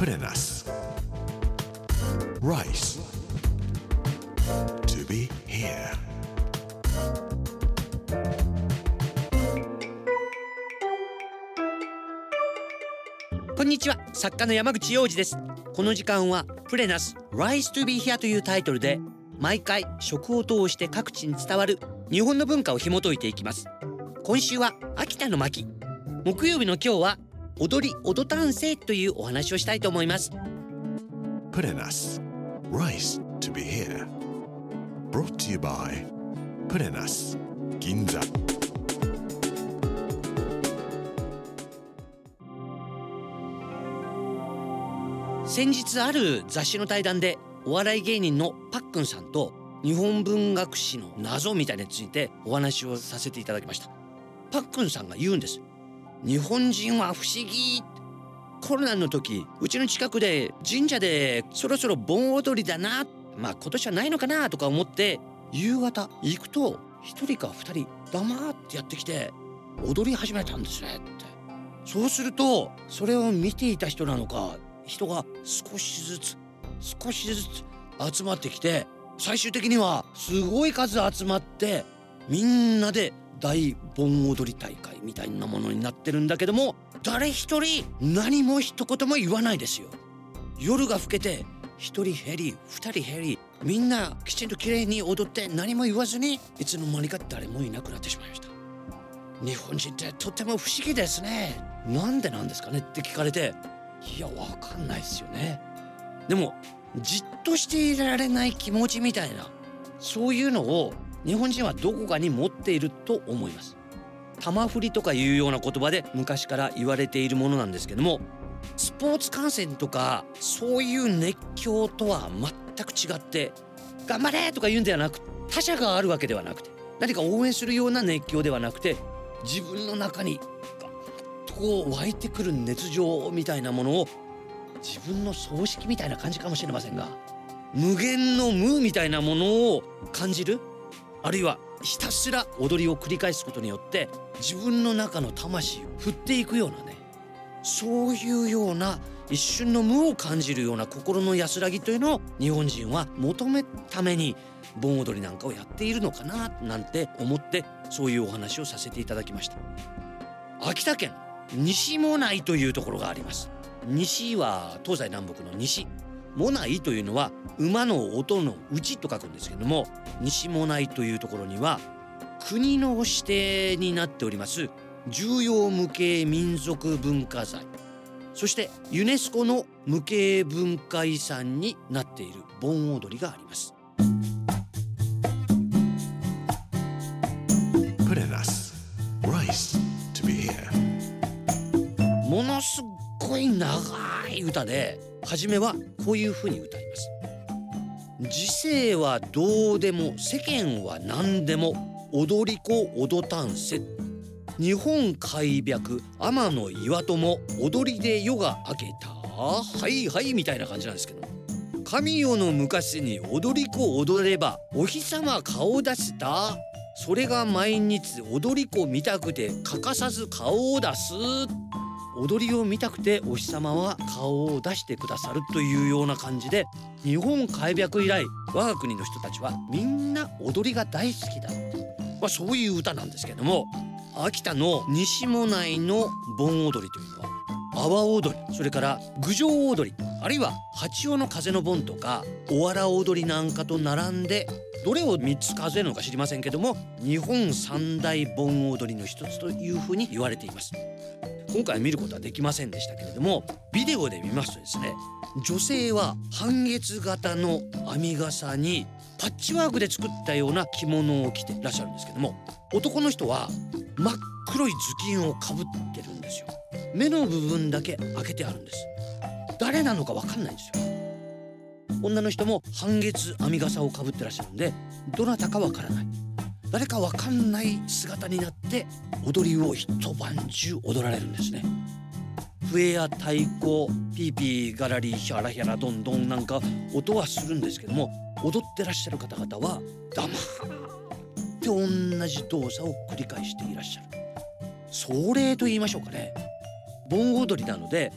プレナス Rice. To be here. こんにちは。作家の山口洋二です。この時間はプレナス Rise to be here というタイトルで毎回食を通して各地に伝わる日本の文化を紐解いていきます。今週は秋田の巻。木曜日の今日は踊り踊たんせというお話をしたいと思います。プレナス Rice to be here. Brought to you by プレナス銀座先日ある雑誌の対談でお笑い芸人のパックンさんと日本文学史の謎みたいについてお話をさせていただきました。パックンさんが言うんです日本人は不思議。コロナの時うちの近くで神社でそろそろ盆踊りだな。まあ今年はないのかなとか思って夕方行くと一人か二人黙ってやってきて踊り始めたんですねって。そうするとそれを見ていた人なのか人が少しずつ少しずつ集まってきて最終的にはすごい数集まってみんなで大盆踊り大会みたいなものになってるんだけども誰一人何も一言も言わないですよ。夜が更けて一人減り二人減りみんなきちんと綺麗に踊って何も言わずにいつの間にか誰もいなくなってしまいました。日本人ってとっても不思議ですね。なんでなんですかねって聞かれていやわかんないですよね。でもじっとしていられない気持ちみたいなそういうのを日本人はどこかに持っていると思います。玉振りとかいうような言葉で昔から言われているものなんですけどもスポーツ観戦とかそういう熱狂とは全く違って頑張れとか言うんではなく他者があるわけではなくて何か応援するような熱狂ではなくて自分の中にガッとこう湧いてくる熱情みたいなものを自分の葬式みたいな感じかもしれませんが無限の無みたいなものを感じるあるいはひたすら踊りを繰り返すことによって自分の中の魂を振っていくようなねそういうような一瞬の無を感じるような心の安らぎというのを日本人は求めために盆踊りなんかをやっているのかななんて思ってそういうお話をさせていただきました。秋田県西も内というところがあります。西は東西南北の西。モナイというのは馬の音の内と書くんですけども西モナイというところには国の指定になっております重要無形民族文化財。そしてユネスコの無形文化遺産になっている盆踊りがあります。ものすっごい長い歌で初めはこういう風に歌います。時世はどうでも世間は何でも踊り子踊たんせ。日本開闢天の岩戸も踊りで夜が明けた。はいはいみたいな感じなんですけど。神代の昔に踊り子踊ればお日様顔出したそれが毎日踊り子見たくて欠かさず顔を出す。踊りを見たくてお日様は顔を出してくださるというような感じで日本開闢以来我が国の人たちはみんな踊りが大好きだ、まあ、そういう歌なんですけども秋田の西も内の盆踊りというのは阿波踊りそれから郡上踊りあるいは八尾の風の盆とかおわら踊りなんかと並んでどれを3つ数えるのか知りませんけども日本三大盆踊りの一つというふうに言われています。今回見ることはできませんでしたけれどもビデオで見ますとですね女性は半月型の編み笠にパッチワークで作ったような着物を着てらっしゃるんですけども男の人は真っ黒い頭巾をかぶってるんですよ。目の部分だけ開けてあるんです。誰なのかわかんないんですよ。女の人も半月編み笠をかぶってらっしゃるんでどなたかわからない。誰かわかんない姿になって踊りを一晩中踊られるんですね。笛や太鼓ピーピーガラリヒャラヒャラドンドンなんか音はするんですけども踊ってらっしゃる方々は黙って同じ動作を繰り返していらっしゃる。壮麗と言いましょうかね。盆踊りなので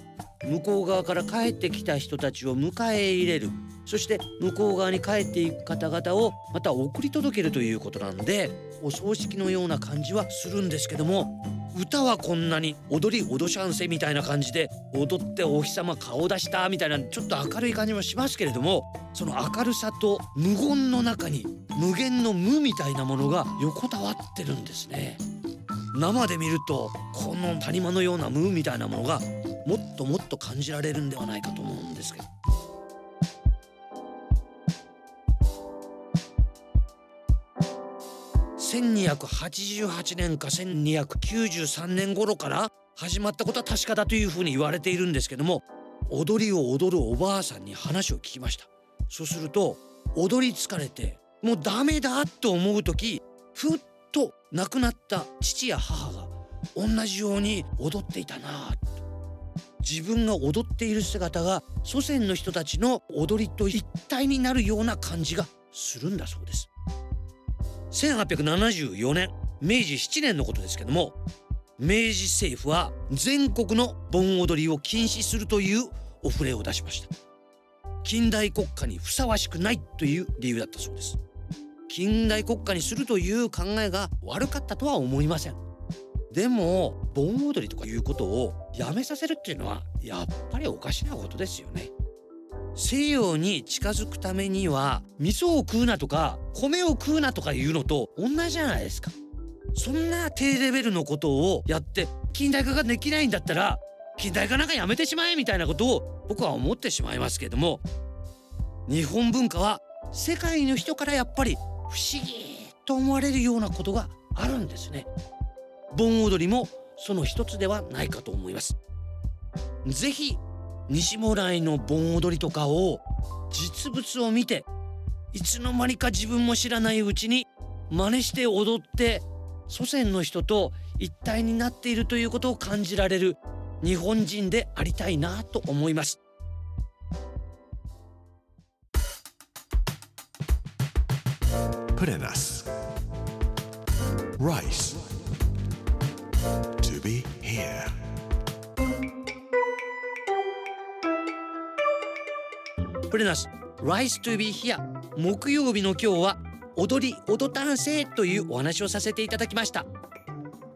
向こう側から帰ってきた人たちを迎え入れる。そして向こう側に帰っていく方々をまた送り届けるということなんでお葬式のような感じはするんですけども歌はこんなに踊り踊しゃんせみたいな感じで踊ってお日様顔出したみたいなちょっと明るい感じもしますけれどもその明るさと無言の中に無限の無みたいなものが横たわってるんですね。生で見るとこの谷間のような無みたいなものがもっともっと感じられるんではないかと思うんですけど。1288年か1293年頃から始まったことは確かだというふうに言われているんですけども踊りを踊るおばあさんに話を聞きました。そうすると踊り疲れてもうダメだと思う時ふっと亡くなった父や母が同じように踊っていたなと。自分が踊っている姿が祖先の人たちの踊りと一体になるような感じがするんだそうです。1874年明治7年のことですけども明治政府は全国の盆踊りを禁止するというお触れを出しました。近代国家にふさわしくないという理由だったそうです。近代国家にするという考えが悪かったとは思いません。でも盆踊りとかいうことをやめさせるっていうのはやっぱりおかしなことですよね。西洋に近づくためには味噌を食うなとか米を食うなとかいうのと同じじゃないですか。そんな低レベルのことをやって近代化ができないんだったら近代化なんかやめてしまえみたいなことを僕は思ってしまいますけれども日本文化は世界の人からやっぱり不思議と思われるようなことがあるんですね。盆踊りもその一つではないかと思います。ぜひ西もらいの盆踊りとかを実物を見ていつの間にか自分も知らないうちに真似して踊って祖先の人と一体になっているということを感じられる日本人でありたいなと思います。Put in us. Rice. To be here. プレナス Rise to be here 木曜日の今日は踊り踊たんせというお話をさせていただきました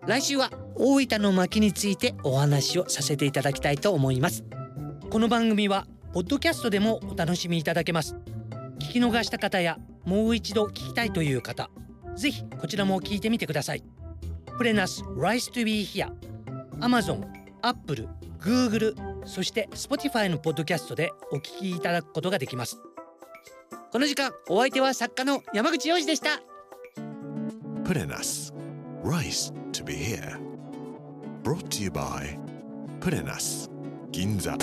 来週は大分の薪についてお話をさせていただきたいと思いますこの番組はポッドキャストでもお楽しみいただけます聞き逃した方やもう一度聞きたいという方ぜひこちらも聞いてみてください。 Plenus Rice to be here、 Amazon、Apple、Google、そして Spotify のポッドキャストでお聞きいただくことができます。この時間お相手は作家の山口洋二でした。 Plenus Rice to be here Brought to you by Plenus銀座